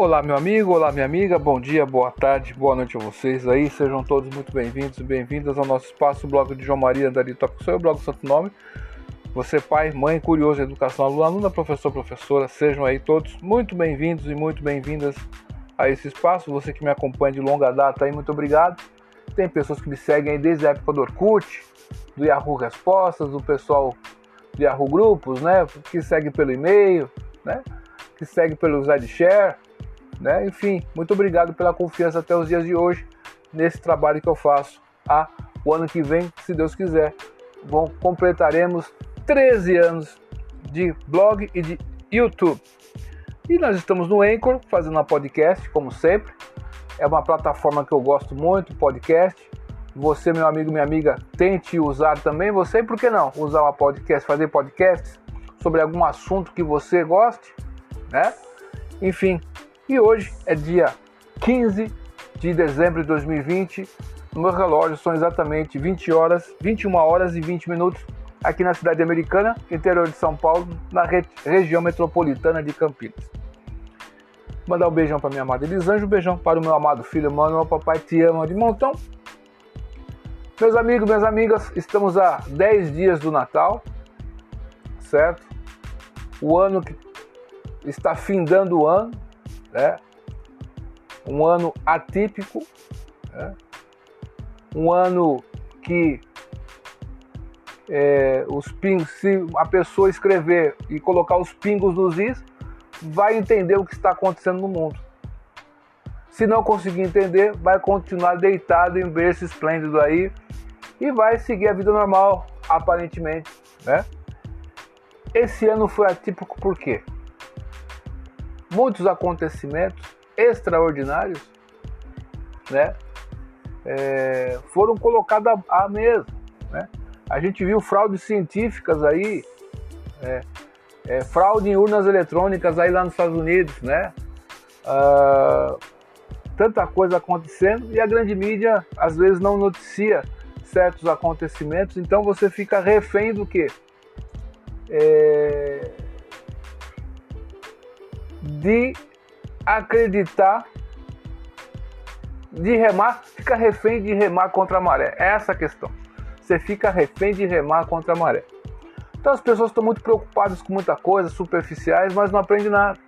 Olá, meu amigo, olá, minha amiga, bom dia, boa tarde, boa noite a vocês aí, sejam todos muito bem-vindos e bem-vindas ao nosso espaço, o blog de João Maria Andari Toca Sou, o blog Santo Nome. Você, pai, mãe, curioso, educação, aluno, aluna, professor, professora, sejam aí todos muito bem-vindos e muito bem-vindas a esse espaço. Você que me acompanha de longa data aí, muito obrigado. Tem pessoas que me seguem aí desde a época do Orkut, do Yahoo Respostas, do pessoal do Yahoo Grupos, né? Que segue pelo e-mail, né? Que segue pelo ZideShare, né? Enfim, muito obrigado pela confiança até os dias de hoje nesse trabalho que eu faço. Ah, o ano que vem, se Deus quiser, bom, completaremos 13 anos de blog e de YouTube. E nós estamos no Anchor, fazendo um podcast, como sempre. É uma plataforma que eu gosto muito, podcast. Você, meu amigo, minha amiga, tente usar também. Você, por que não? Usar uma podcast, fazer podcasts sobre algum assunto que você goste, né? Enfim, e hoje é dia 15 de dezembro de 2020. No meu relógio são exatamente 20 horas, 21 horas e 20 minutos aqui na cidade americana, interior de São Paulo, na re região metropolitana de Campinas. Mandar um beijão para minha amada Elisângela, um beijão para o meu amado filho Manuel, papai te ama de montão. Meus amigos, minhas amigas, estamos a 10 dias do Natal, certo? O ano que está findando o ano, né? Um ano atípico, né? um ano que é, os pingos, se a pessoa escrever e colocar os pingos nos is, vai entender o que está acontecendo no mundo. Se não conseguir entender, vai continuar deitado em berço esplêndido aí e vai seguir a vida normal, aparentemente, né? Esse ano foi atípico por quê? Muitos acontecimentos extraordinários, né? É, foram colocados à mesa, né? A gente viu fraudes científicas aí, é, é, fraude em urnas eletrônicas aí lá nos Estados Unidos, né? Ah, tanta coisa acontecendo e a grande mídia às vezes não noticia certos acontecimentos, então você fica refém do que? De acreditar, de remar, fica refém de remar contra a maré. É essa a questão você fica refém de remar contra a maré. Então as pessoas estão muito preocupadas com muita coisa, superficiais, mas não aprendem nada.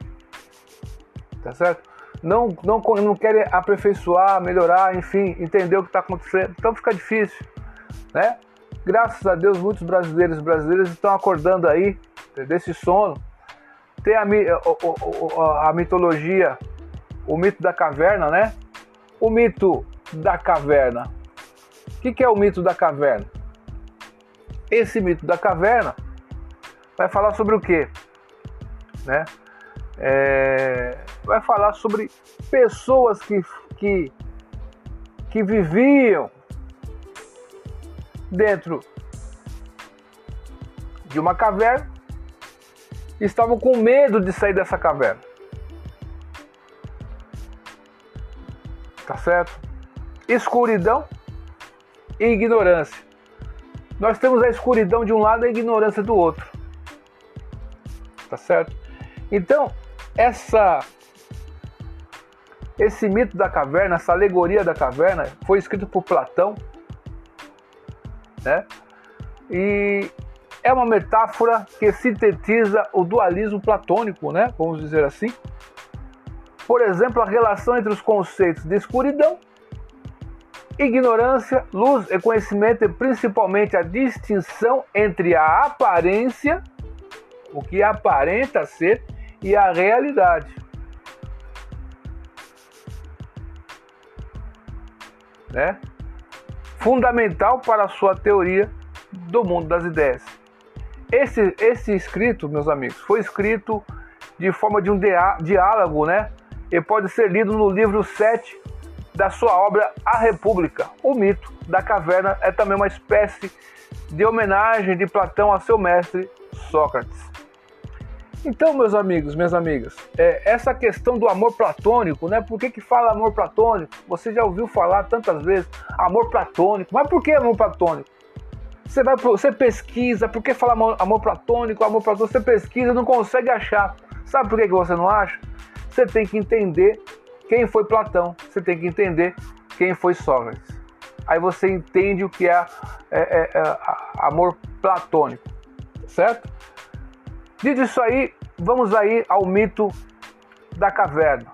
Tá certo? Não, não, não querem aperfeiçoar, melhorar, enfim, entender o que está acontecendo. Então fica difícil, né? Graças a Deus, muitos brasileiros e brasileiras estão acordando aí desse sono. Tem a, a, a mitologia, o mito da caverna, né? O mito da caverna o que, que é o mito da caverna? Esse mito da caverna vai falar sobre o quê? Né? É, vai falar sobre pessoas que, que, que viviam dentro de uma caverna estavam com medo de sair dessa caverna. Tá certo? Escuridão e ignorância. Nós temos a escuridão de um lado e a ignorância do outro. Tá certo? Então, essa esse mito da caverna, essa alegoria da caverna, foi escrito por Platão, né? E é uma metáfora que sintetiza o dualismo platônico, né? Vamos dizer assim. Por exemplo, a relação entre os conceitos de escuridão Ignorância, luz e conhecimento, e principalmente a distinção entre a aparência, o que aparenta ser, e a realidade. Né? Fundamental para a sua teoria do mundo das ideias. Esse, esse escrito, meus amigos, foi escrito de forma de um diálogo, né? E pode ser lido no livro 7 da sua obra A República. O mito da caverna é também uma espécie de homenagem de Platão a seu mestre Sócrates. Então, meus amigos, minhas amigas, é, essa questão do amor platônico, né? Por que, que fala amor platônico? Você já ouviu falar tantas vezes amor platônico, mas por que amor platônico? Você vai, você pesquisa, por que fala amor, amor platônico, amor platônico? Você pesquisa, não consegue achar. Sabe por que, que você não acha? você tem que entender quem foi Platão, você tem que entender quem foi Sócrates. Aí você entende o que é, é, é, é amor platônico, certo? Dito isso aí, vamos aí ao mito da caverna.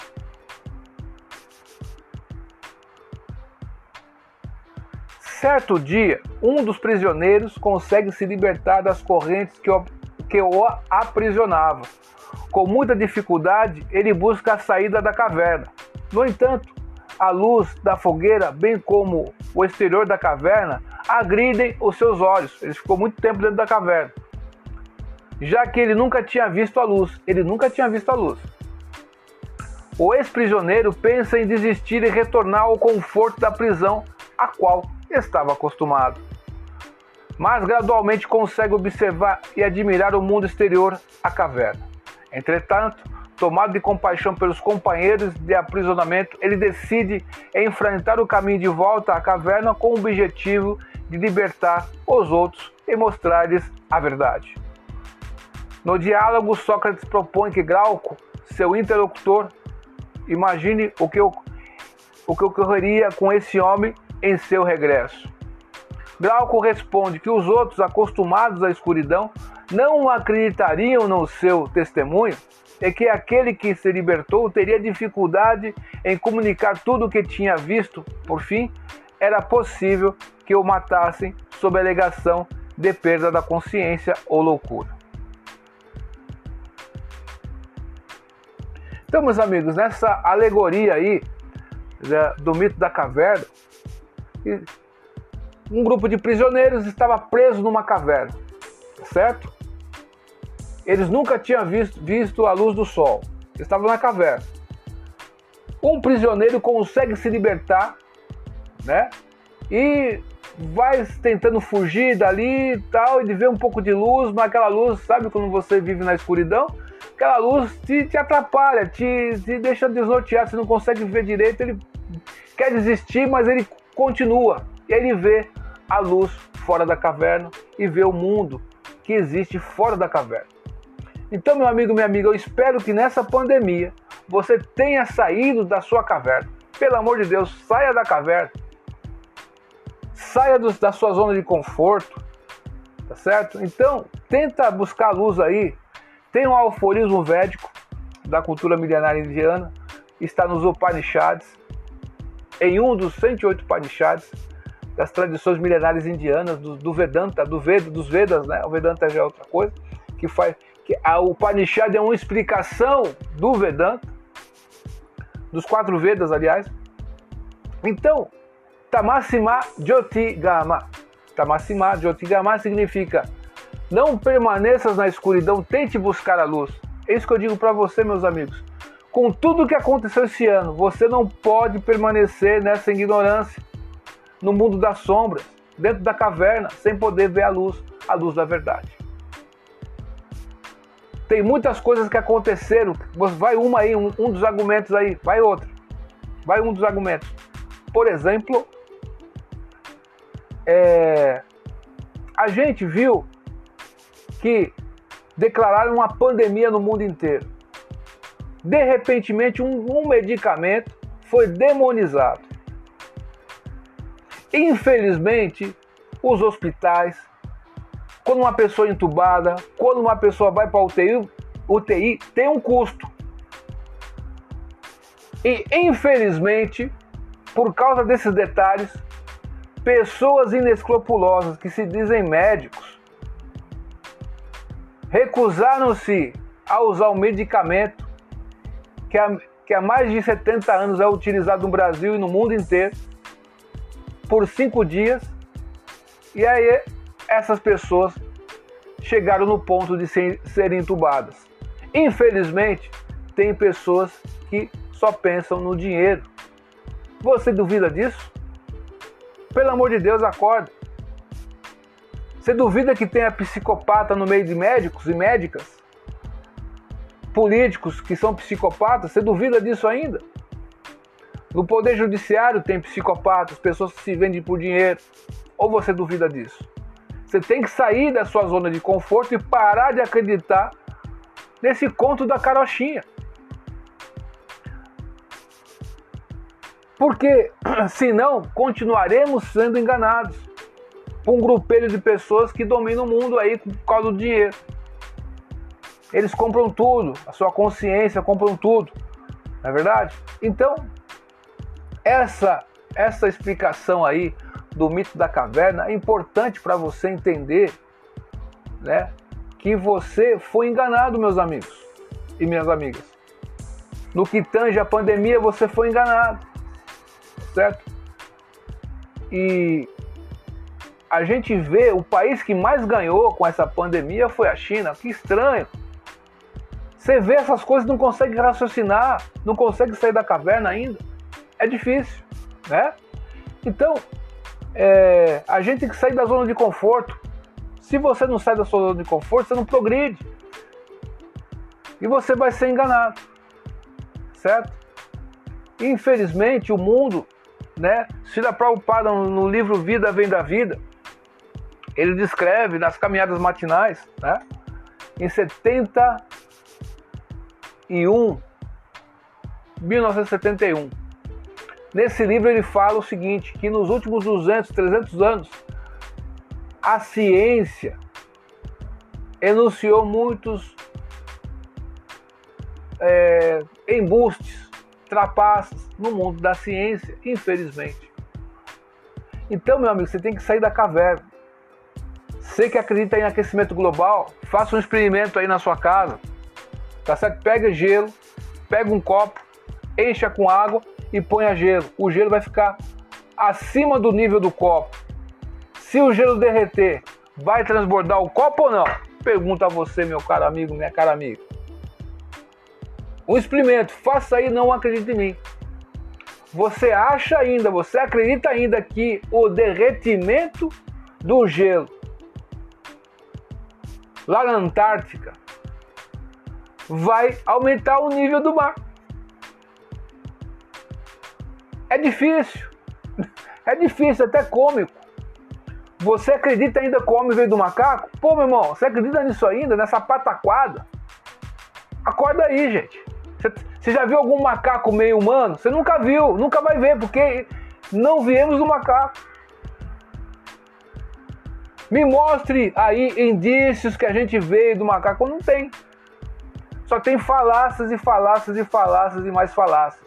Certo dia, um dos prisioneiros consegue se libertar das correntes que o, que o aprisionavam. Com muita dificuldade, ele busca a saída da caverna. No entanto, a luz da fogueira, bem como o exterior da caverna, agridem os seus olhos. Ele ficou muito tempo dentro da caverna, já que ele nunca tinha visto a luz. Ele nunca tinha visto a luz. O ex-prisioneiro pensa em desistir e retornar ao conforto da prisão a qual estava acostumado. Mas gradualmente consegue observar e admirar o mundo exterior à caverna. Entretanto, tomado de compaixão pelos companheiros de aprisionamento, ele decide enfrentar o caminho de volta à caverna com o objetivo de libertar os outros e mostrar-lhes a verdade. No diálogo, Sócrates propõe que Glauco, seu interlocutor, imagine o que, o que ocorreria com esse homem em seu regresso. Glauco responde que os outros, acostumados à escuridão, não acreditariam no seu testemunho e que aquele que se libertou teria dificuldade em comunicar tudo o que tinha visto. Por fim, era possível que o matassem sob alegação de perda da consciência ou loucura. Então, meus amigos, nessa alegoria aí né, do mito da caverna, um grupo de prisioneiros estava preso numa caverna, certo? Eles nunca tinham visto, visto a luz do sol, estavam na caverna. Um prisioneiro consegue se libertar, né? E vai tentando fugir dali e tal, e de ver um pouco de luz, mas aquela luz, sabe quando você vive na escuridão? Aquela luz te, te atrapalha, te, te deixa desnorteado, você não consegue ver direito, ele quer desistir, mas ele continua. Ele vê a luz fora da caverna e vê o mundo que existe fora da caverna. Então, meu amigo, minha amiga, eu espero que nessa pandemia você tenha saído da sua caverna. Pelo amor de Deus, saia da caverna. Saia do, da sua zona de conforto. Tá certo? Então, tenta buscar luz aí. Tem um alforismo védico da cultura milenária indiana, está nos Upanishads, em um dos 108 Upanishads das tradições milenares indianas, do, do Vedanta, do Veda, dos Vedas, né? O Vedanta já é outra coisa, que faz que a Upanishad é uma explicação do Vedanta, dos quatro Vedas, aliás. Então, Tamasima Jyotigama. Tamasima Jyotigama significa não permaneças na escuridão, tente buscar a luz. É isso que eu digo para você, meus amigos. Com tudo o que aconteceu esse ano, você não pode permanecer nessa ignorância, no mundo das sombras, dentro da caverna, sem poder ver a luz, a luz da verdade. Tem muitas coisas que aconteceram. Vai uma aí, um, um dos argumentos aí, vai outra. Vai um dos argumentos. Por exemplo, é, a gente viu que declararam uma pandemia no mundo inteiro de repentemente um, um medicamento foi demonizado. Infelizmente, os hospitais, quando uma pessoa é entubada, quando uma pessoa vai para UTI, UTI tem um custo. E infelizmente, por causa desses detalhes, pessoas inescrupulosas que se dizem médicos recusaram-se a usar o medicamento que há, que há mais de 70 anos é utilizado no Brasil e no mundo inteiro, por cinco dias, e aí essas pessoas chegaram no ponto de ser, serem entubadas. Infelizmente, tem pessoas que só pensam no dinheiro. Você duvida disso? Pelo amor de Deus, acorda. Você duvida que tenha psicopata no meio de médicos e médicas? Políticos que são psicopatas, você duvida disso ainda? No Poder Judiciário tem psicopatas, pessoas que se vendem por dinheiro. Ou você duvida disso? Você tem que sair da sua zona de conforto e parar de acreditar nesse conto da carochinha. Porque senão continuaremos sendo enganados por um grupelho de pessoas que dominam o mundo aí por causa do dinheiro. Eles compram tudo, a sua consciência compram tudo. Não é verdade? Então, essa essa explicação aí do mito da caverna é importante para você entender, né, que você foi enganado, meus amigos e minhas amigas. No que tange a pandemia, você foi enganado, certo? E a gente vê o país que mais ganhou com essa pandemia foi a China. Que estranho. Você vê essas coisas não consegue raciocinar, não consegue sair da caverna ainda. É difícil, né? Então, é, a gente tem que sair da zona de conforto. Se você não sai da sua zona de conforto, você não progride. E você vai ser enganado. Certo? Infelizmente, o mundo, né? Sila Prabhupada no livro Vida Vem da Vida, ele descreve nas caminhadas matinais, né? Em 71, 1971. Nesse livro ele fala o seguinte, que nos últimos 200, 300 anos, a ciência enunciou muitos é, embustes, trapaças no mundo da ciência, infelizmente. Então, meu amigo, você tem que sair da caverna. Você que acredita em aquecimento global, faça um experimento aí na sua casa. Tá certo? Pega gelo, pega um copo, encha com água e ponha gelo. O gelo vai ficar acima do nível do copo. Se o gelo derreter, vai transbordar o copo ou não? Pergunta a você, meu caro amigo, minha cara amiga. Um experimento, faça aí, não acredite em mim. Você acha ainda, você acredita ainda que o derretimento do gelo lá na Antártica vai aumentar o nível do mar? É difícil. É difícil, até cômico. Você acredita ainda que o homem veio do macaco? Pô, meu irmão, você acredita nisso ainda, nessa pataquada? Acorda aí, gente. Você já viu algum macaco meio humano? Você nunca viu, nunca vai ver, porque não viemos do macaco. Me mostre aí indícios que a gente veio do macaco. Não tem. Só tem falácias e falácias e falácias e mais falácias.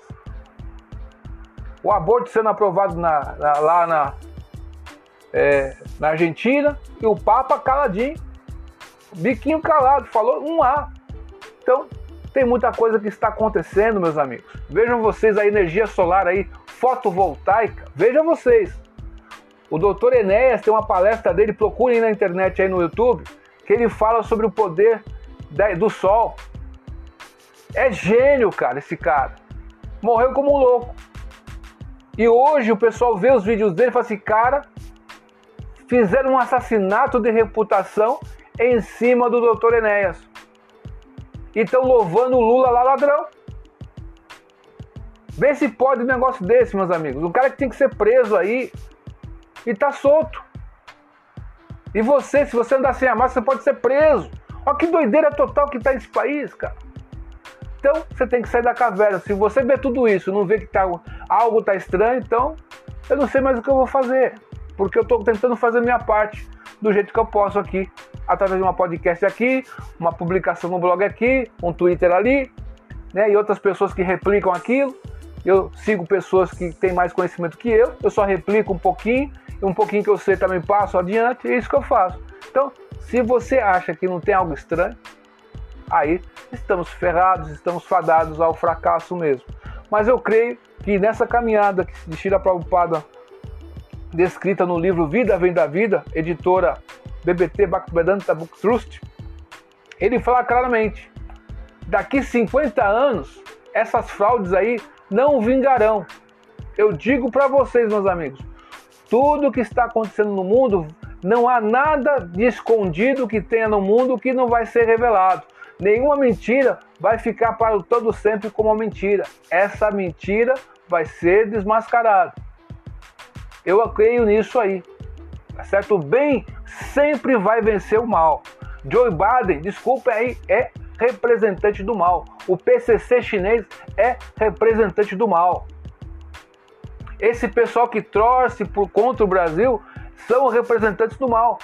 O aborto sendo aprovado na, na, lá na, é, na Argentina e o Papa caladinho, biquinho calado, falou um A. Então, tem muita coisa que está acontecendo, meus amigos. Vejam vocês a energia solar aí, fotovoltaica. Vejam vocês. O doutor Enéas tem uma palestra dele, procurem na internet aí no YouTube, que ele fala sobre o poder do sol. É gênio, cara, esse cara. Morreu como um louco. E hoje o pessoal vê os vídeos dele e fala assim, cara, fizeram um assassinato de reputação em cima do doutor Enéas. E estão louvando o Lula lá ladrão. Vê se pode um negócio desse, meus amigos. O cara que tem que ser preso aí e tá solto. E você, se você andar sem a máscara, você pode ser preso. Olha que doideira total que tá esse país, cara. Então você tem que sair da caverna. Se você vê tudo isso, não vê que tá, algo tá estranho, então eu não sei mais o que eu vou fazer porque eu estou tentando fazer minha parte do jeito que eu posso aqui, através de uma podcast aqui, uma publicação no blog aqui, um Twitter ali, né, e outras pessoas que replicam aquilo. Eu sigo pessoas que têm mais conhecimento que eu, eu só replico um pouquinho, e um pouquinho que eu sei também passo adiante, é isso que eu faço. Então, se você acha que não tem algo estranho, aí estamos ferrados, estamos fadados ao fracasso mesmo. Mas eu creio que nessa caminhada que de Shira Prabhupada descrita no livro Vida Vem da Vida, editora BBT Bhaktivedanta Book Trust, ele fala claramente: daqui 50 anos, essas fraudes aí não vingarão. Eu digo para vocês, meus amigos, tudo que está acontecendo no mundo, não há nada de escondido que tenha no mundo que não vai ser revelado. Nenhuma mentira vai ficar para o todo sempre como uma mentira. Essa mentira vai ser desmascarada. Eu creio nisso aí. Tá certo? O bem sempre vai vencer o mal. Joe Biden, desculpa aí, é representante do mal. O PCC chinês é representante do mal. Esse pessoal que torce por, contra o Brasil são representantes do mal,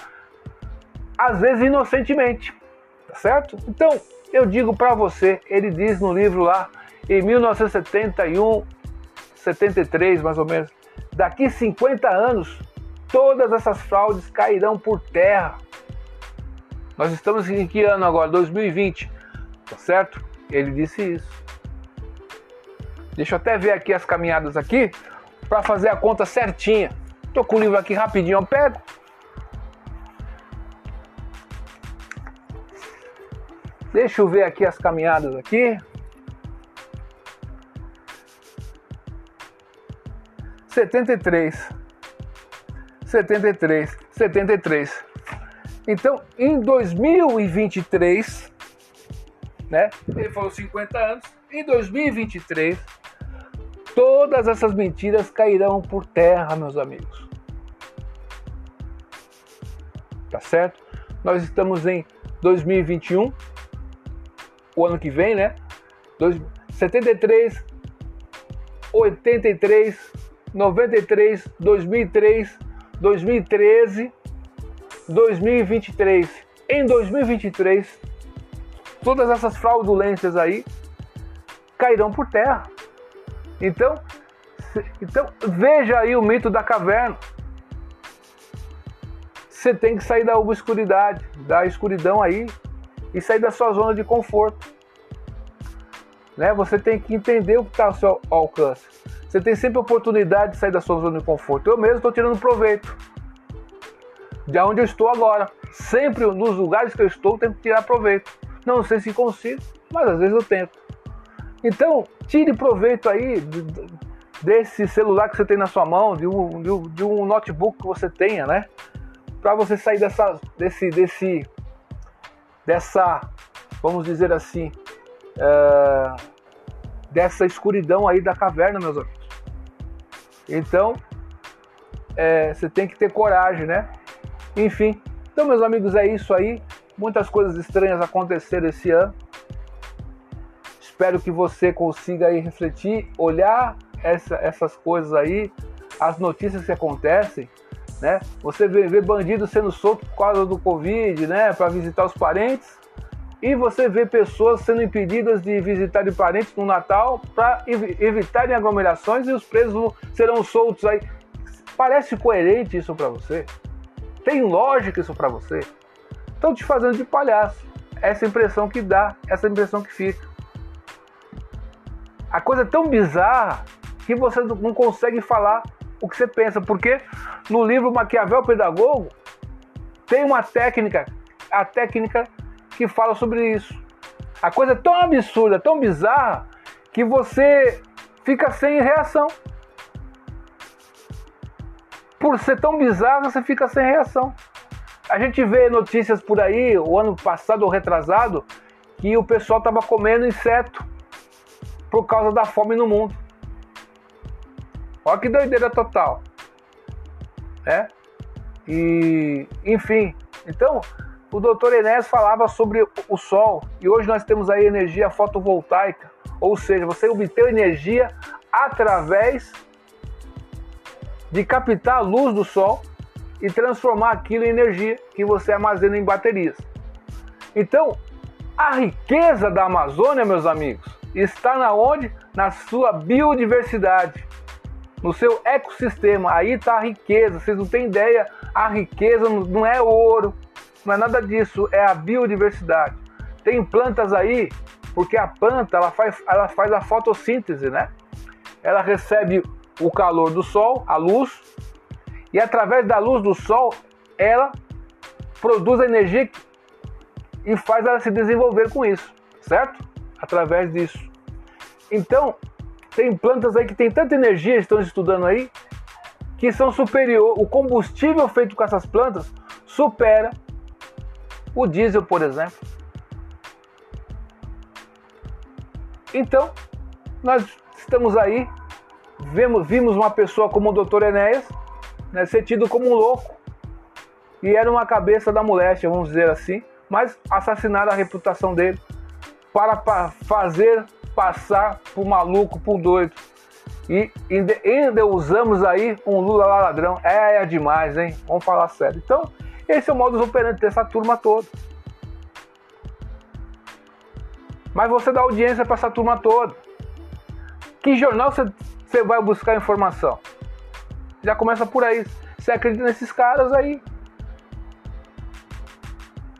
às vezes inocentemente, certo? Então, eu digo para você, ele diz no livro lá, em 1971, 73 mais ou menos, daqui 50 anos, todas essas fraudes cairão por terra. Nós estamos em que ano agora? 2020, tá certo? Ele disse isso. Deixa eu até ver aqui as caminhadas aqui para fazer a conta certinha. Tô com o livro aqui rapidinho, eu pego. Deixa eu ver aqui as caminhadas aqui. 73. 73. 73. Então, em 2023, né? Ele falou 50 anos. Em 2023, todas essas mentiras cairão por terra, meus amigos. Tá certo? Nós estamos em 2021, o ano que vem, né? 73, 83, 93, 2003, 2013, 2023. Em 2023, todas essas fraudulências aí cairão por terra. Então, então veja aí o mito da caverna. Você tem que sair da obscuridade, da escuridão aí e sair da sua zona de conforto. Né? Você tem que entender o que está ao seu alcance. Você tem sempre a oportunidade de sair da sua zona de conforto. Eu mesmo estou tirando proveito de onde eu estou agora. Sempre nos lugares que eu estou, eu tenho que tirar proveito. Não sei se consigo, mas às vezes eu tento. Então, tire proveito aí desse celular que você tem na sua mão, de um, de um notebook que você tenha, né? Para você sair dessa, desse, desse, dessa, vamos dizer assim, é, dessa escuridão aí da caverna, meus amigos. Então, é, você tem que ter coragem, né? Enfim, então, meus amigos, é isso aí. Muitas coisas estranhas aconteceram esse ano. Espero que você consiga aí refletir, olhar essa, essas coisas aí, as notícias que acontecem, né? Você vê, vê bandido sendo solto por causa do Covid, né? Para visitar os parentes. E você vê pessoas sendo impedidas de visitarem parentes no Natal para evitarem aglomerações e os presos serão soltos aí. Parece coerente isso para você? Tem lógica isso para você? Estão te fazendo de palhaço. Essa impressão que dá, essa impressão que fica. A coisa é tão bizarra que você não consegue falar o que você pensa, porque no livro Maquiavel Pedagogo tem uma técnica, a técnica que fala sobre isso. A coisa é tão absurda, tão bizarra, que você fica sem reação por ser tão bizarro, você fica sem reação. A gente vê notícias por aí, o ano passado ou retrasado, que o pessoal estava comendo inseto por causa da fome no mundo. Olha que doideira total. É? E, enfim, então, o doutor Enéas falava sobre o sol e hoje nós temos aí energia fotovoltaica, ou seja, você obtém energia através de captar a luz do sol e transformar aquilo em energia que você armazena em baterias. Então, a riqueza da Amazônia, meus amigos, está na onde? Na sua biodiversidade, no seu ecossistema. Aí está a riqueza. Vocês não têm ideia, a riqueza não é ouro, não é nada disso, é a biodiversidade. Tem plantas aí, porque a planta ela faz, ela faz a fotossíntese, né? Ela recebe o calor do sol, a luz, e através da luz do sol ela produz a energia e faz ela se desenvolver com isso, certo? Através disso. Então, tem plantas aí que tem tanta energia, estão estudando aí, que são superior, o combustível feito com essas plantas supera o diesel, por exemplo. Então, nós estamos aí vimos, vimos uma pessoa como o Dr. Enéas né, ser tido como um louco. E era uma cabeça da moléstia, vamos dizer assim, mas assassinaram a reputação dele para fazer passar por maluco, por doido. E ainda usamos aí um Lula lá ladrão. É, é demais, hein? Vamos falar sério. Então, esse é o modus operandi dessa turma toda. Mas você dá audiência para essa turma toda. Que jornal você, você vai buscar informação? Já começa por aí. Você acredita nesses caras aí.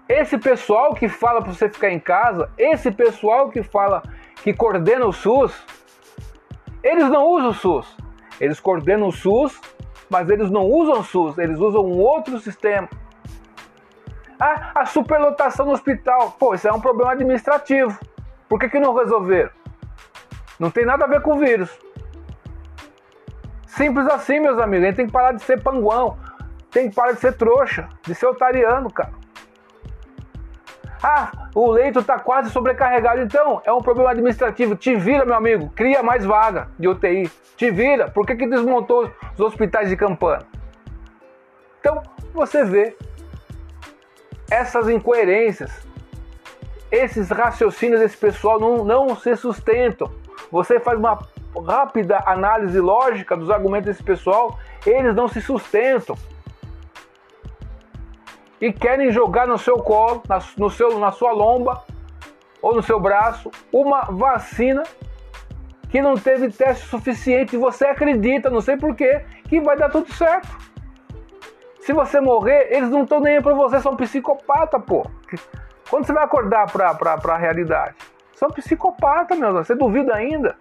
Esse pessoal que fala para você ficar em casa, esse pessoal que fala que coordena o SUS, eles não usam o SUS. Eles coordenam o SUS, mas eles não usam o SUS, eles usam um outro sistema. Ah, a superlotação no hospital. Pô, isso é um problema administrativo. Por que, que não resolveram? Não tem nada a ver com o vírus. Simples assim, meus amigos. A gente tem que parar de ser panguão. Tem que parar de ser trouxa, de ser otariano, cara. Ah, o leito está quase sobrecarregado. Então, é um problema administrativo. Te vira, meu amigo. Cria mais vaga de UTI. Te vira. Por que, que desmontou os hospitais de campanha? Então, você vê essas incoerências, esses raciocínios desse pessoal não, não se sustentam. Você faz uma rápida análise lógica dos argumentos desse pessoal, eles não se sustentam e querem jogar no seu colo, na, no seu, na sua lomba ou no seu braço uma vacina que não teve teste suficiente e você acredita, não sei porquê, que vai dar tudo certo. Se você morrer, eles não estão nem aí pra você, são psicopata, pô. Quando você vai acordar pra, pra, pra realidade? São psicopata, meu Deus. Você duvida ainda?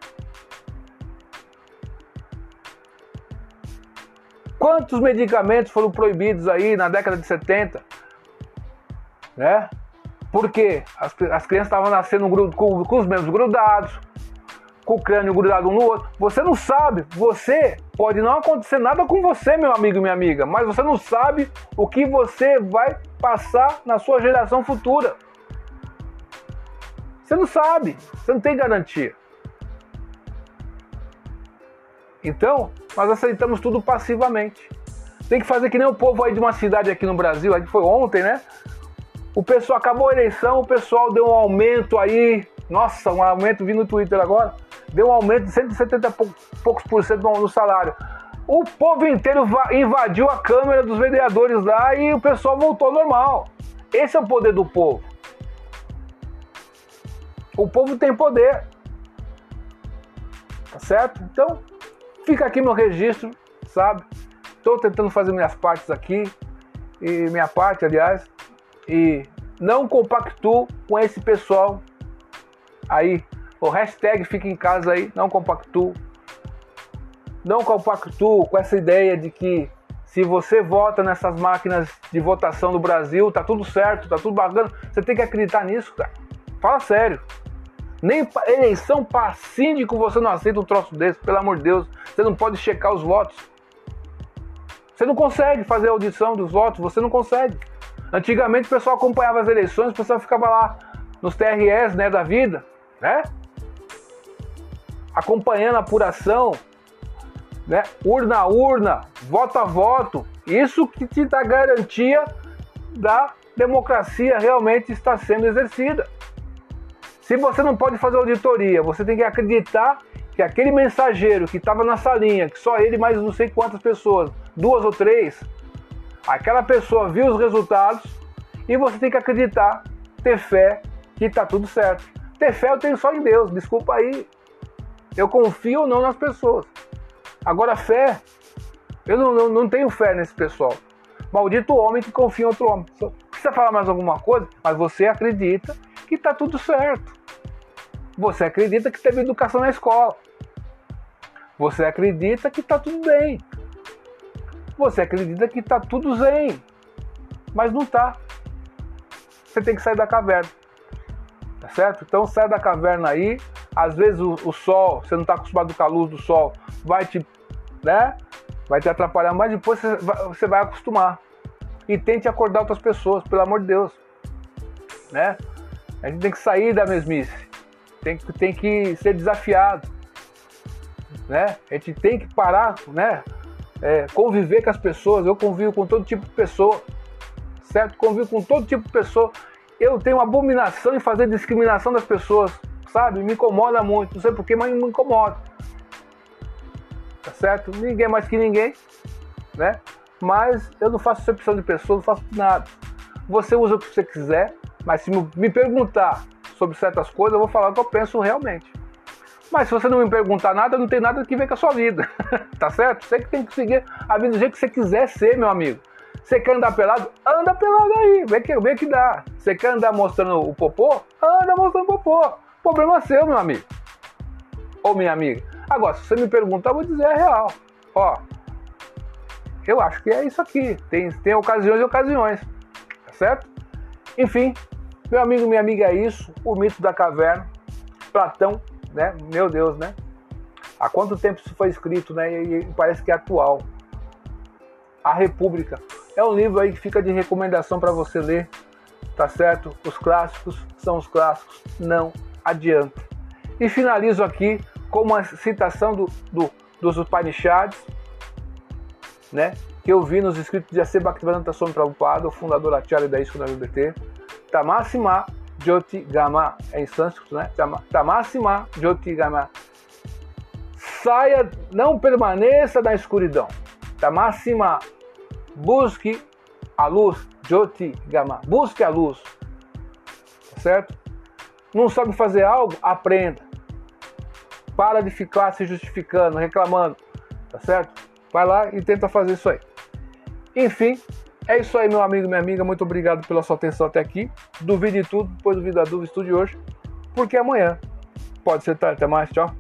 Quantos medicamentos foram proibidos aí na década de 70? Né? Porque as, as crianças estavam nascendo com, com os membros grudados, com o crânio grudado um no outro. Você não sabe, você pode não acontecer nada com você, meu amigo e minha amiga, mas você não sabe o que você vai passar na sua geração futura. Você não sabe, você não tem garantia. Então, nós aceitamos tudo passivamente. Tem que fazer que nem o povo aí de uma cidade aqui no Brasil, aí que foi ontem, né? O pessoal acabou a eleição, o pessoal deu um aumento aí, nossa, um aumento vindo no Twitter agora, deu um aumento de 170 poucos por cento no salário. O povo inteiro invadiu a Câmara dos Vereadores lá e o pessoal voltou ao normal. Esse é o poder do povo. O povo tem poder. Tá certo? Então, Fica aqui meu registro, sabe? Estou tentando fazer minhas partes aqui, e minha parte, aliás, e não compactuo com esse pessoal aí. O hashtag fica em casa aí, não compactuo. Não compactuo com essa ideia de que se você vota nessas máquinas de votação do Brasil, tá tudo certo, tá tudo bacana. Você tem que acreditar nisso, cara. Fala sério. Nem eleição para síndico você não aceita um troço desse, pelo amor de Deus. Você não pode checar os votos. Você não consegue fazer a audição dos votos, você não consegue. Antigamente o pessoal acompanhava as eleições, o pessoal ficava lá nos TRS né, da vida, né? Acompanhando a apuração, né? Urna a urna, voto a voto. Isso que te dá garantia da democracia realmente está sendo exercida. Se você não pode fazer auditoria, você tem que acreditar que aquele mensageiro que estava na salinha, que só ele mais não sei quantas pessoas, duas ou três, aquela pessoa viu os resultados e você tem que acreditar, ter fé que está tudo certo. Ter fé eu tenho só em Deus, desculpa aí. Eu confio ou não nas pessoas. Agora, fé, eu não, não, não tenho fé nesse pessoal. Maldito homem que confia em outro homem. Precisa falar mais alguma coisa? Mas você acredita que está tudo certo. Você acredita que teve educação na escola. Você acredita que está tudo bem. Você acredita que está tudo zen. Mas não está. Você tem que sair da caverna. Tá certo? Então sai da caverna aí. Às vezes o, o sol, você não está acostumado com a luz do sol, vai te, né? Vai te atrapalhar, mas depois você vai, você vai acostumar. E tente acordar outras pessoas, pelo amor de Deus. Né? A gente tem que sair da mesmice, tem, tem que ser desafiado, né? A gente tem que parar, né? É, conviver com as pessoas. Eu convivo com todo tipo de pessoa, certo? Convivo com todo tipo de pessoa. Eu tenho abominação em fazer discriminação das pessoas, sabe? Me incomoda muito. Não sei porquê, mas me incomoda. tá certo? Ninguém mais que ninguém, né? Mas eu não faço excepção de pessoa, não faço nada. Você usa o que você quiser, mas se me perguntar sobre certas coisas, eu vou falar o que eu penso realmente. Mas se você não me perguntar nada, não tem nada que ver com a sua vida. tá certo? Você que tem que seguir a vida do jeito que você quiser ser, meu amigo. Você quer andar pelado? Anda pelado aí, vê que, vê que dá. Você quer andar mostrando o popô? Anda mostrando o popô. Problema seu, meu amigo. Ou minha amiga. Agora, se você me perguntar, eu vou dizer a real. Ó, eu acho que é isso aqui. Tem, tem ocasiões e ocasiões. Tá certo? Enfim, meu amigo, minha amiga, é isso. O mito da caverna. Platão, né? Meu Deus, né? Há quanto tempo isso foi escrito, né? E, parece que é atual. A República. É um livro aí que fica de recomendação para você ler, tá certo? Os clássicos são os clássicos, não adianta. E finalizo aqui com uma citação do, do, dos Upanishads, né? Que eu vi nos escritos de A.C. Bhaktivedanta Swami Prabhupada, o fundador Acharya da ISKCON BBT. Tamasima é em sânscrito, né? Tamasima Jyoti Gama. Saia, não permaneça na escuridão. Tamasima busque a luz, Jyoti Gama, busque a luz, tá certo? Não sabe fazer algo? Aprenda. Para de ficar se justificando, reclamando, tá certo? Vai lá e tenta fazer isso aí. Enfim, é isso aí, meu amigo, minha amiga. Muito obrigado pela sua atenção até aqui. Duvide tudo, depois duvida a dúvida, estude hoje, porque amanhã pode ser tarde. Até mais, tchau.